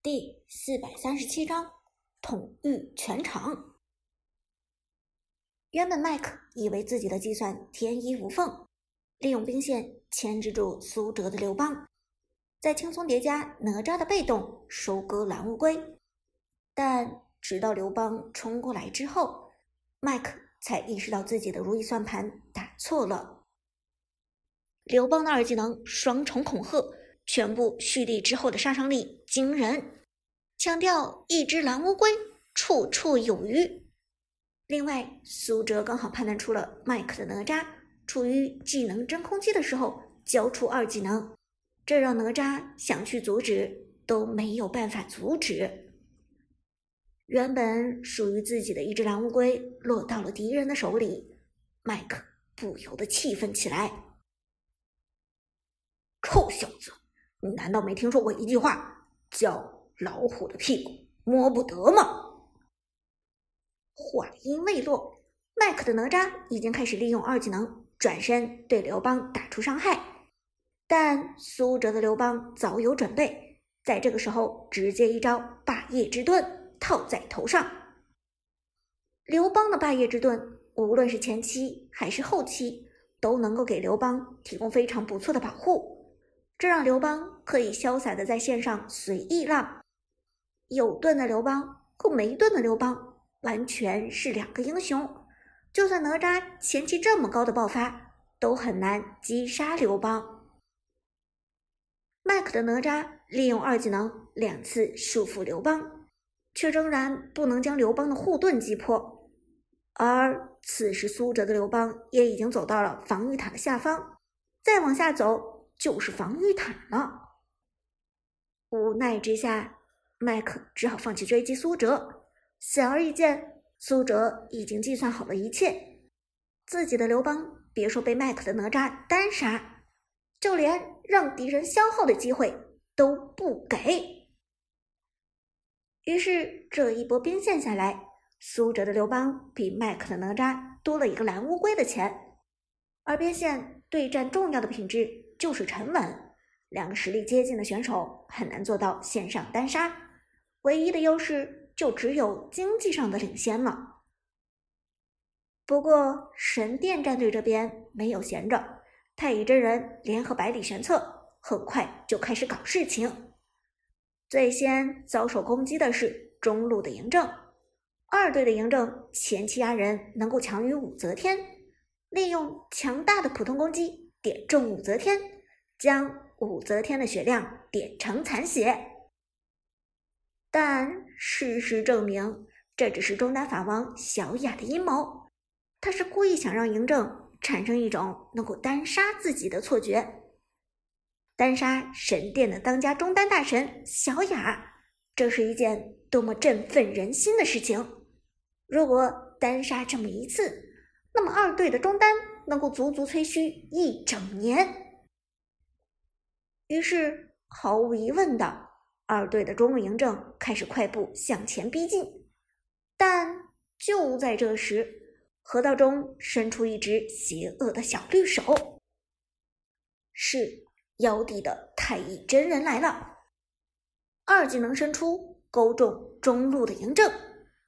第四百三十七章统御全场。原本麦克以为自己的计算天衣无缝，利用兵线牵制住苏哲的刘邦，再轻松叠加哪吒的被动收割蓝乌龟。但直到刘邦冲过来之后，麦克才意识到自己的如意算盘打错了。刘邦的二技能双重恐吓。全部蓄力之后的杀伤力惊人，强调一只蓝乌龟绰绰有余。另外，苏哲刚好判断出了麦克的哪吒处于技能真空期的时候交出二技能，这让哪吒想去阻止都没有办法阻止。原本属于自己的一只蓝乌龟落到了敌人的手里，麦克不由得气愤起来：“臭小子！”你难道没听说过一句话，叫“老虎的屁股摸不得”吗？话音未落，麦克的哪吒已经开始利用二技能转身对刘邦打出伤害，但苏哲的刘邦早有准备，在这个时候直接一招霸业之盾套在头上。刘邦的霸业之盾，无论是前期还是后期，都能够给刘邦提供非常不错的保护。这让刘邦可以潇洒的在线上随意浪，有盾的刘邦和没盾的刘邦完全是两个英雄。就算哪吒前期这么高的爆发，都很难击杀刘邦。麦克的哪吒利用二技能两次束缚刘邦，却仍然不能将刘邦的护盾击破。而此时苏哲的刘邦也已经走到了防御塔的下方，再往下走。就是防御塔了。无奈之下，麦克只好放弃追击苏哲。显而易见，苏哲已经计算好了一切。自己的刘邦，别说被麦克的哪吒单杀，就连让敌人消耗的机会都不给。于是这一波兵线下来，苏哲的刘邦比麦克的哪吒多了一个蓝乌龟的钱。而边线对战重要的品质。就是沉稳，两个实力接近的选手很难做到线上单杀，唯一的优势就只有经济上的领先了。不过神殿战队这边没有闲着，太乙真人联合百里玄策，很快就开始搞事情。最先遭受攻击的是中路的嬴政，二队的嬴政前期压人能够强于武则天，利用强大的普通攻击。点中武则天，将武则天的血量点成残血。但事实证明，这只是中单法王小雅的阴谋。他是故意想让嬴政产生一种能够单杀自己的错觉。单杀神殿的当家中单大神小雅，这是一件多么振奋人心的事情！如果单杀这么一次，那么二队的中单。能够足足吹嘘一整年，于是毫无疑问的，二队的中路嬴政开始快步向前逼近。但就在这时，河道中伸出一只邪恶的小绿手，是妖帝的太乙真人来了。二技能伸出，勾中中路的嬴政，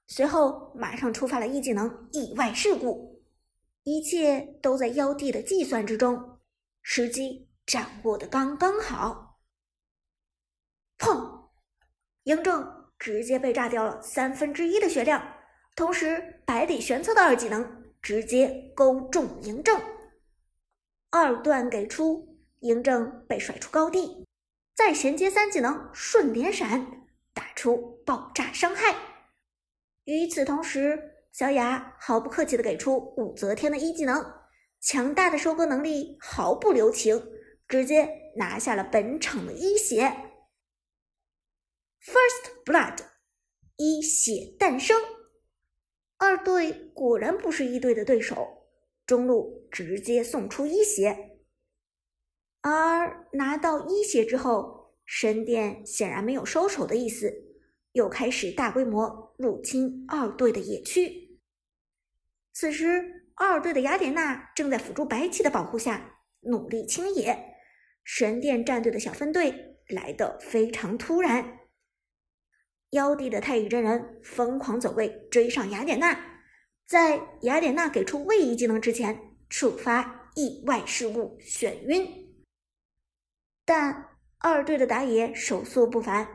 随后马上触发了一技能意外事故。一切都在妖帝的计算之中，时机掌握的刚刚好。砰！嬴政直接被炸掉了三分之一的血量，同时百里玄策的二技能直接勾中嬴政，二段给出，嬴政被甩出高地，再衔接三技能瞬连闪，打出爆炸伤害。与此同时。小雅毫不客气的给出武则天的一技能，强大的收割能力毫不留情，直接拿下了本场的一血。First Blood，一血诞生。二队果然不是一队的对手，中路直接送出一血。而拿到一血之后，神殿显然没有收手的意思。又开始大规模入侵二队的野区。此时，二队的雅典娜正在辅助白起的保护下努力清野。神殿战队的小分队来的非常突然，妖帝的太乙真人疯狂走位追上雅典娜，在雅典娜给出位移技能之前，触发意外事故眩晕。但二队的打野手速不凡，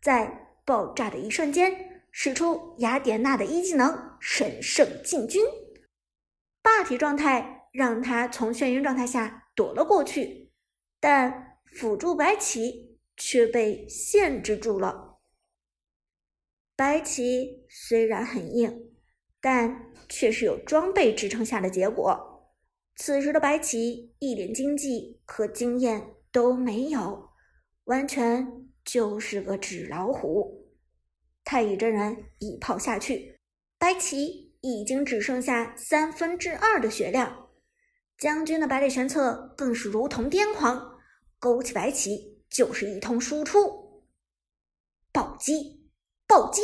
在爆炸的一瞬间，使出雅典娜的一技能神圣进军，霸体状态让他从眩晕状态下躲了过去，但辅助白起却被限制住了。白起虽然很硬，但却是有装备支撑下的结果。此时的白起一点经济和经验都没有，完全就是个纸老虎。太乙真人一炮下去，白起已经只剩下三分之二的血量。将军的百里玄策更是如同癫狂，勾起白起就是一通输出，暴击。暴击，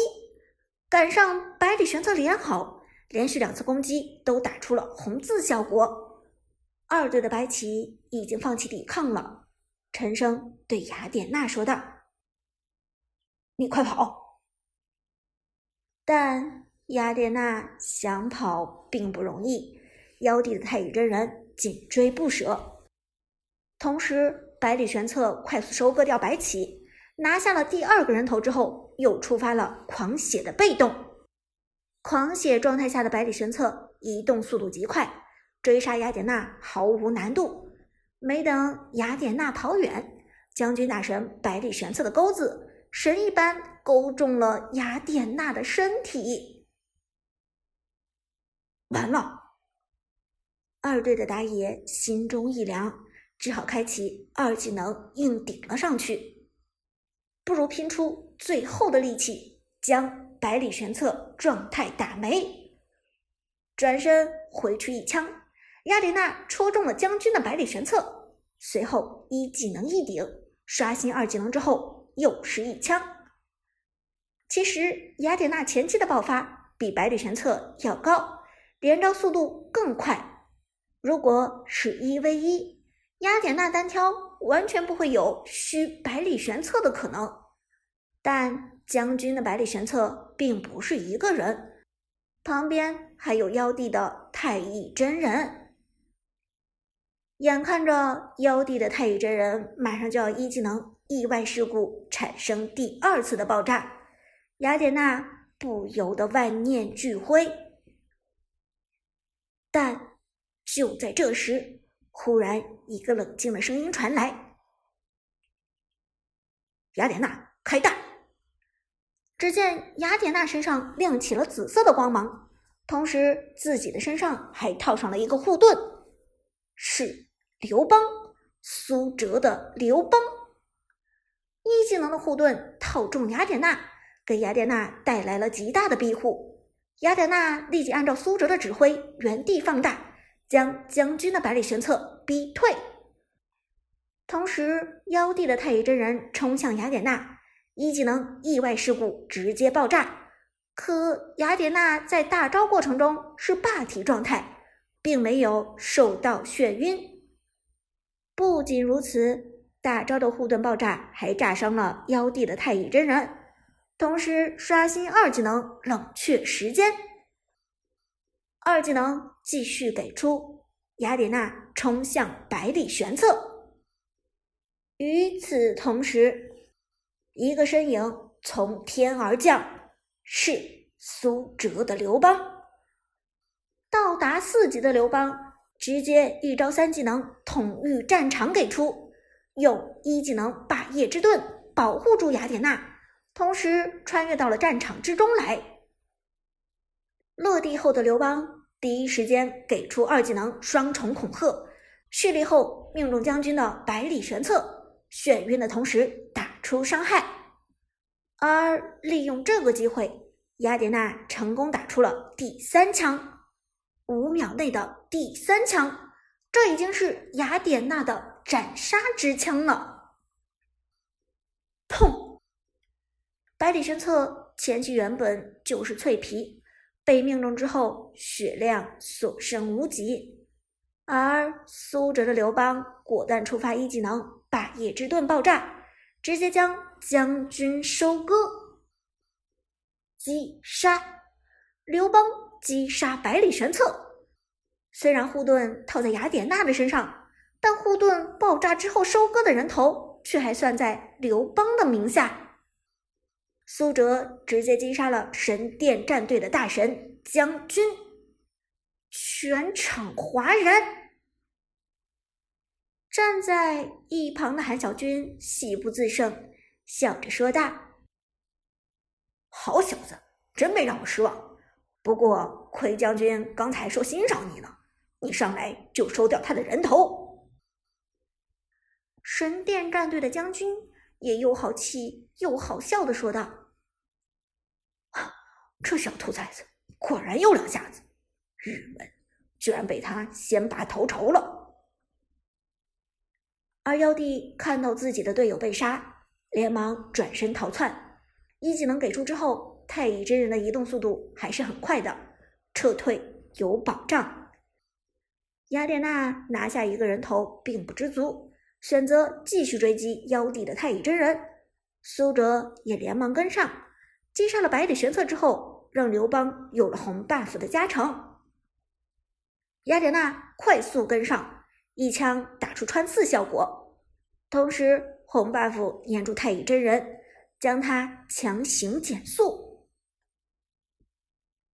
赶上百里玄策连好，连续两次攻击都打出了红字效果。二队的白起已经放弃抵抗了。陈升对雅典娜说道：“你快跑！”但雅典娜想跑并不容易，妖帝的太乙真人紧追不舍。同时，百里玄策快速收割掉白起。拿下了第二个人头之后，又触发了狂血的被动。狂血状态下的百里玄策移动速度极快，追杀雅典娜毫无难度。没等雅典娜跑远，将军大神百里玄策的钩子神一般勾中了雅典娜的身体。完了！二队的打野心中一凉，只好开启二技能硬顶了上去。不如拼出最后的力气，将百里玄策状态打没。转身回去一枪，雅典娜戳中了将军的百里玄策，随后一技能一顶，刷新二技能之后又是一枪。其实雅典娜前期的爆发比百里玄策要高，连招速度更快。如果是一 v 一，雅典娜单挑。完全不会有虚百里玄策的可能，但将军的百里玄策并不是一个人，旁边还有妖帝的太乙真人。眼看着妖帝的太乙真人马上就要一技能意外事故产生第二次的爆炸，雅典娜不由得万念俱灰。但就在这时。忽然，一个冷静的声音传来：“雅典娜，开大！”只见雅典娜身上亮起了紫色的光芒，同时自己的身上还套上了一个护盾，是刘邦，苏哲的刘邦。一技能的护盾套中雅典娜，给雅典娜带来了极大的庇护。雅典娜立即按照苏哲的指挥，原地放大。将将军的百里玄策逼退，同时妖帝的太乙真人冲向雅典娜，一技能意外事故直接爆炸。可雅典娜在大招过程中是霸体状态，并没有受到眩晕。不仅如此，大招的护盾爆炸还炸伤了妖帝的太乙真人，同时刷新二技能冷却时间。二技能继续给出，雅典娜冲向百里玄策。与此同时，一个身影从天而降，是苏哲的刘邦。到达四级的刘邦，直接一招三技能统御战场给出，用一技能霸业之盾保护住雅典娜，同时穿越到了战场之中来。落地后的刘邦。第一时间给出二技能双重恐吓，蓄力后命中将军的百里玄策，眩晕的同时打出伤害。而利用这个机会，雅典娜成功打出了第三枪，五秒内的第三枪，这已经是雅典娜的斩杀之枪呢。砰！百里玄策前期原本就是脆皮。被命中之后，血量所剩无几，而苏哲的刘邦果断触发一技能霸业之盾爆炸，直接将将军收割。击杀！刘邦击杀百里玄策。虽然护盾套在雅典娜的身上，但护盾爆炸之后收割的人头却还算在刘邦的名下。苏哲直接击杀了神殿战队的大神将军，全场哗然。站在一旁的韩小军喜不自胜，笑着说道：“好小子，真没让我失望。不过奎将军刚才说欣赏你呢，你上来就收掉他的人头。”神殿战队的将军也又好气又好笑的说道：“这小兔崽子果然有两下子，郁闷，居然被他先拔头筹了。”而妖帝看到自己的队友被杀，连忙转身逃窜。一技能给出之后，太乙真人的移动速度还是很快的，撤退有保障。雅典娜拿下一个人头并不知足，选择继续追击妖帝的太乙真人。苏哲也连忙跟上，击杀了百里玄策之后，让刘邦有了红 buff 的加成。雅典娜快速跟上。一枪打出穿刺效果，同时红 buff 粘住太乙真人，将他强行减速。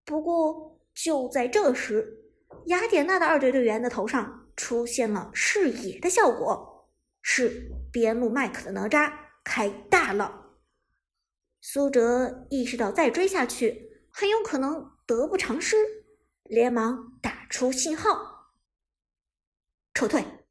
不过就在这时，雅典娜的二队队员的头上出现了视野的效果，是边路麦克的哪吒开大了。苏哲意识到再追下去很有可能得不偿失，连忙打出信号。撤退。